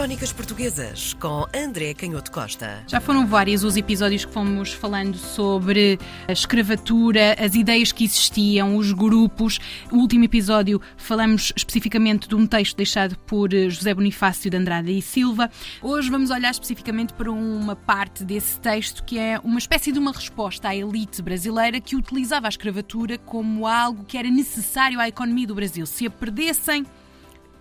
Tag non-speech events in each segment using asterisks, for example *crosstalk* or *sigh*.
Crónicas Portuguesas com André Canhoto Costa. Já foram vários os episódios que fomos falando sobre a escravatura, as ideias que existiam, os grupos. No último episódio falamos especificamente de um texto deixado por José Bonifácio de Andrade e Silva. Hoje vamos olhar especificamente para uma parte desse texto que é uma espécie de uma resposta à elite brasileira que utilizava a escravatura como algo que era necessário à economia do Brasil. Se a perdessem,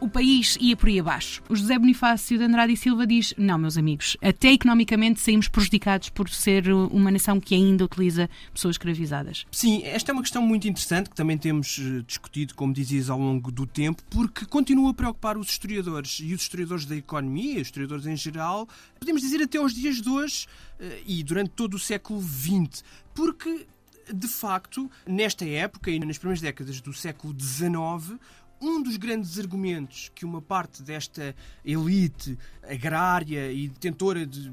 o país ia por aí abaixo. O José Bonifácio de Andrade e Silva diz: não, meus amigos, até economicamente saímos prejudicados por ser uma nação que ainda utiliza pessoas escravizadas. Sim, esta é uma questão muito interessante que também temos eh, discutido, como dizias, ao longo do tempo, porque continua a preocupar os historiadores e os historiadores da economia, os historiadores em geral, podemos dizer até aos dias de hoje eh, e durante todo o século XX, porque de facto, nesta época e nas primeiras décadas do século XIX, um dos grandes argumentos que uma parte desta elite agrária e detentora de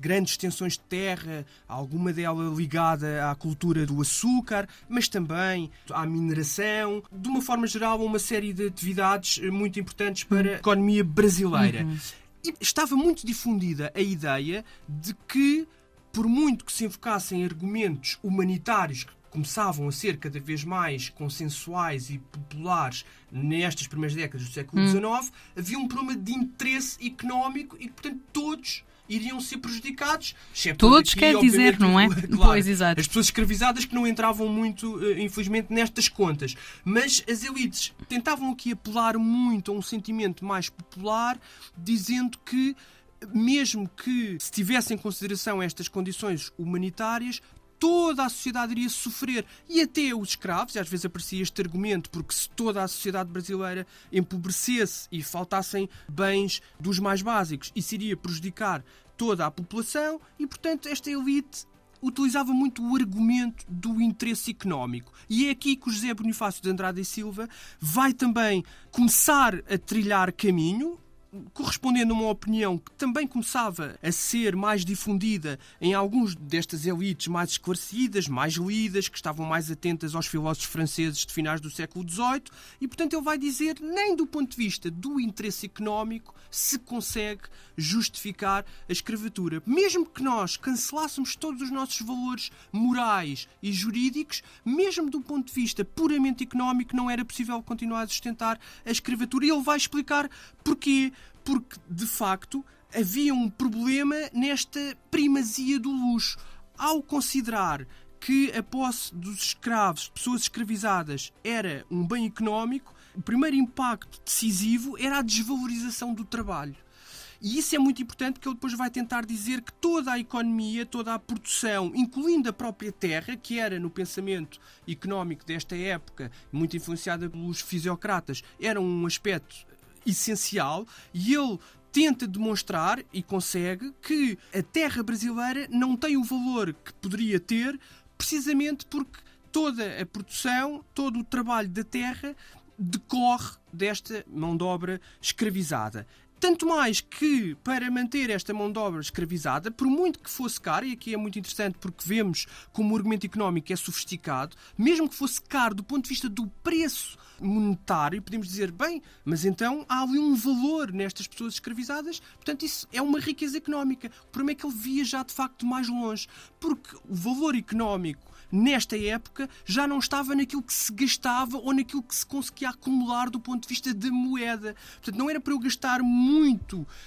grandes extensões de terra, alguma dela ligada à cultura do açúcar, mas também à mineração, de uma forma geral, uma série de atividades muito importantes para a economia brasileira. Uhum. E estava muito difundida a ideia de que, por muito que se invocassem argumentos humanitários começavam a ser cada vez mais consensuais e populares nestas primeiras décadas do século XIX, hum. havia um problema de interesse económico e que, portanto, todos iriam ser prejudicados. Todos aqui, quer dizer, não é? *laughs* Claro, pois, exato. As pessoas escravizadas que não entravam muito, eh, infelizmente, nestas contas. Mas as elites tentavam aqui apelar muito a um sentimento mais popular, dizendo que mesmo que se tivesse em consideração estas condições humanitárias, toda a sociedade iria sofrer. E até os escravos, e às vezes aparecia este argumento, porque se toda a sociedade brasileira empobrecesse e faltassem bens dos mais básicos, isso iria prejudicar toda a população e, portanto, esta elite utilizava muito o argumento do interesse económico. E é aqui que o José Bonifácio de Andrade e Silva vai também começar a trilhar caminho, correspondendo a uma opinião que também começava a ser mais difundida em alguns destas elites mais esclarecidas, mais lidas, que estavam mais atentas aos filósofos franceses de finais do século XVIII, e portanto ele vai dizer, nem do ponto de vista do interesse económico, se consegue justificar a escravatura. Mesmo que nós cancelássemos todos os nossos valores morais e jurídicos, mesmo do ponto de vista puramente económico, não era possível continuar a sustentar a escravatura. E ele vai explicar porquê porque de facto havia um problema nesta primazia do luxo. Ao considerar que a posse dos escravos, pessoas escravizadas, era um bem económico, o primeiro impacto decisivo era a desvalorização do trabalho. E isso é muito importante porque ele depois vai tentar dizer que toda a economia, toda a produção, incluindo a própria terra, que era no pensamento económico desta época, muito influenciada pelos fisiocratas, era um aspecto essencial e ele tenta demonstrar e consegue que a terra brasileira não tem o valor que poderia ter, precisamente porque toda a produção, todo o trabalho da terra decorre desta mão de obra escravizada. Tanto mais que, para manter esta mão de obra escravizada, por muito que fosse caro, e aqui é muito interessante porque vemos como o argumento económico é sofisticado, mesmo que fosse caro do ponto de vista do preço monetário, podemos dizer, bem, mas então há ali um valor nestas pessoas escravizadas, portanto, isso é uma riqueza económica. O problema é que ele via já de facto mais longe, porque o valor económico nesta época já não estava naquilo que se gastava ou naquilo que se conseguia acumular do ponto de vista da moeda. Portanto, não era para eu gastar muito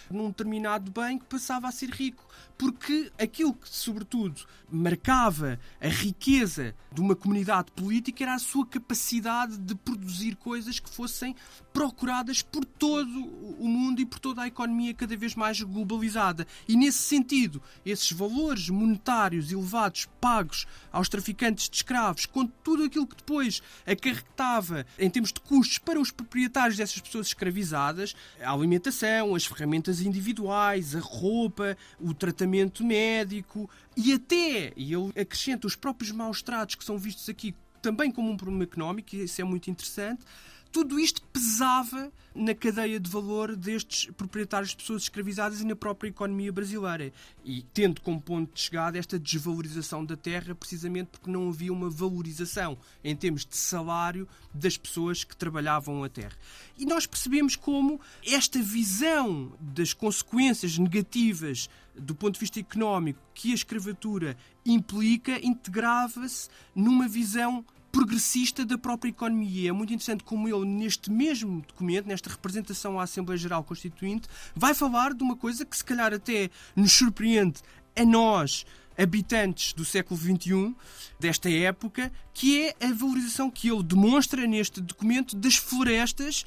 num determinado bem que passava a ser rico, porque aquilo que, sobretudo, marcava a riqueza de uma comunidade política era a sua capacidade de produzir coisas que fossem procuradas por todo o mundo e por toda a economia cada vez mais globalizada. E nesse sentido, esses valores monetários elevados pagos aos traficantes de escravos, com tudo aquilo que depois acarretava em termos de custos para os proprietários dessas pessoas escravizadas, a alimentação, as ferramentas individuais, a roupa, o tratamento médico e até, e ele acrescenta os próprios maus tratos que são vistos aqui também como um problema económico, e isso é muito interessante, tudo isto pesava na cadeia de valor destes proprietários de pessoas escravizadas e na própria economia brasileira. E tendo como ponto de chegada esta desvalorização da terra, precisamente porque não havia uma valorização em termos de salário das pessoas que trabalhavam a terra. E nós percebemos como esta visão das consequências negativas do ponto de vista económico que a escravatura implica integrava-se numa visão progressista da própria economia. É muito interessante como ele, neste mesmo documento, nesta representação à Assembleia Geral Constituinte, vai falar de uma coisa que se calhar até nos surpreende a nós, habitantes do século XXI, desta época, que é a valorização que ele demonstra neste documento das florestas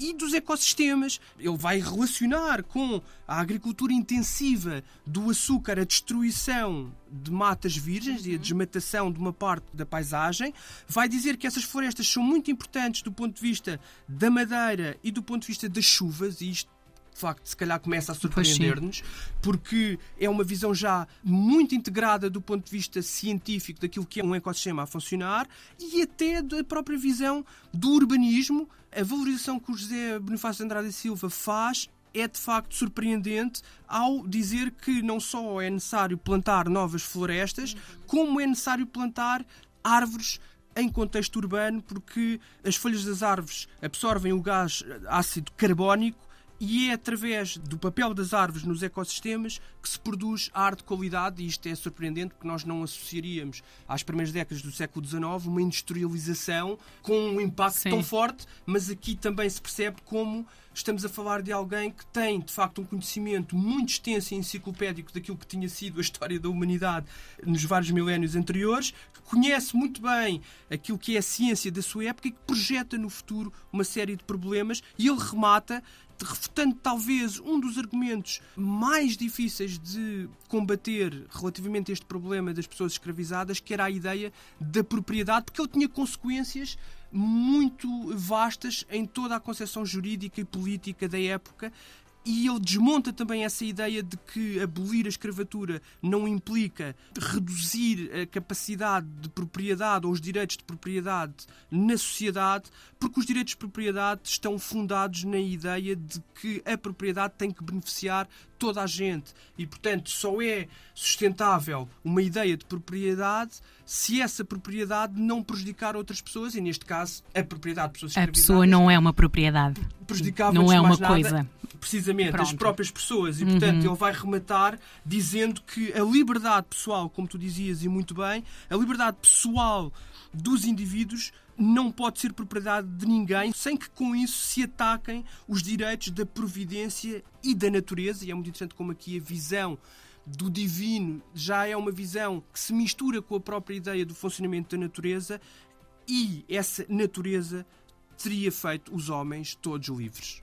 e dos ecossistemas. Ele vai relacionar com a agricultura intensiva do açúcar, a destruição de matas virgens e a desmatação de uma parte da paisagem. Vai dizer que essas florestas são muito importantes do ponto de vista da madeira e do ponto de vista das chuvas, e isto de facto, se calhar começa a surpreender-nos, porque é uma visão já muito integrada do ponto de vista científico daquilo que é um ecossistema a funcionar e até da própria visão do urbanismo. A valorização que o José Bonifácio Andrade Silva faz é de facto surpreendente ao dizer que não só é necessário plantar novas florestas, como é necessário plantar árvores em contexto urbano, porque as folhas das árvores absorvem o gás ácido carbónico e é através do papel das árvores nos ecossistemas que se produz arte de qualidade, e isto é surpreendente porque nós não associaríamos às primeiras décadas do século XIX uma industrialização com um impacto Sim. tão forte, mas aqui também se percebe como estamos a falar de alguém que tem, de facto, um conhecimento muito extenso e enciclopédico daquilo que tinha sido a história da humanidade nos vários milénios anteriores, que conhece muito bem aquilo que é a ciência da sua época e que projeta no futuro uma série de problemas. E ele remata refutando talvez um dos argumentos mais difíceis de combater relativamente a este problema das pessoas escravizadas, que era a ideia da propriedade, porque ele tinha consequências muito vastas em toda a concepção jurídica e política da época e ele desmonta também essa ideia de que abolir a escravatura não implica reduzir a capacidade de propriedade ou os direitos de propriedade na sociedade, porque os direitos de propriedade estão fundados na ideia de que a propriedade tem que beneficiar toda a gente e, portanto, só é sustentável uma ideia de propriedade se essa propriedade não prejudicar outras pessoas e, neste caso, a propriedade de pessoas A pessoa não é uma propriedade. Prejudicava não é uma nada, coisa. Precisamente, Pronto. as próprias pessoas. E, portanto, uhum. ele vai rematar dizendo que a liberdade pessoal, como tu dizias e muito bem, a liberdade pessoal dos indivíduos não pode ser propriedade de ninguém sem que com isso se ataquem os direitos da providência e da natureza. E é muito interessante como aqui a visão do divino já é uma visão que se mistura com a própria ideia do funcionamento da natureza e essa natureza teria feito os homens todos livres.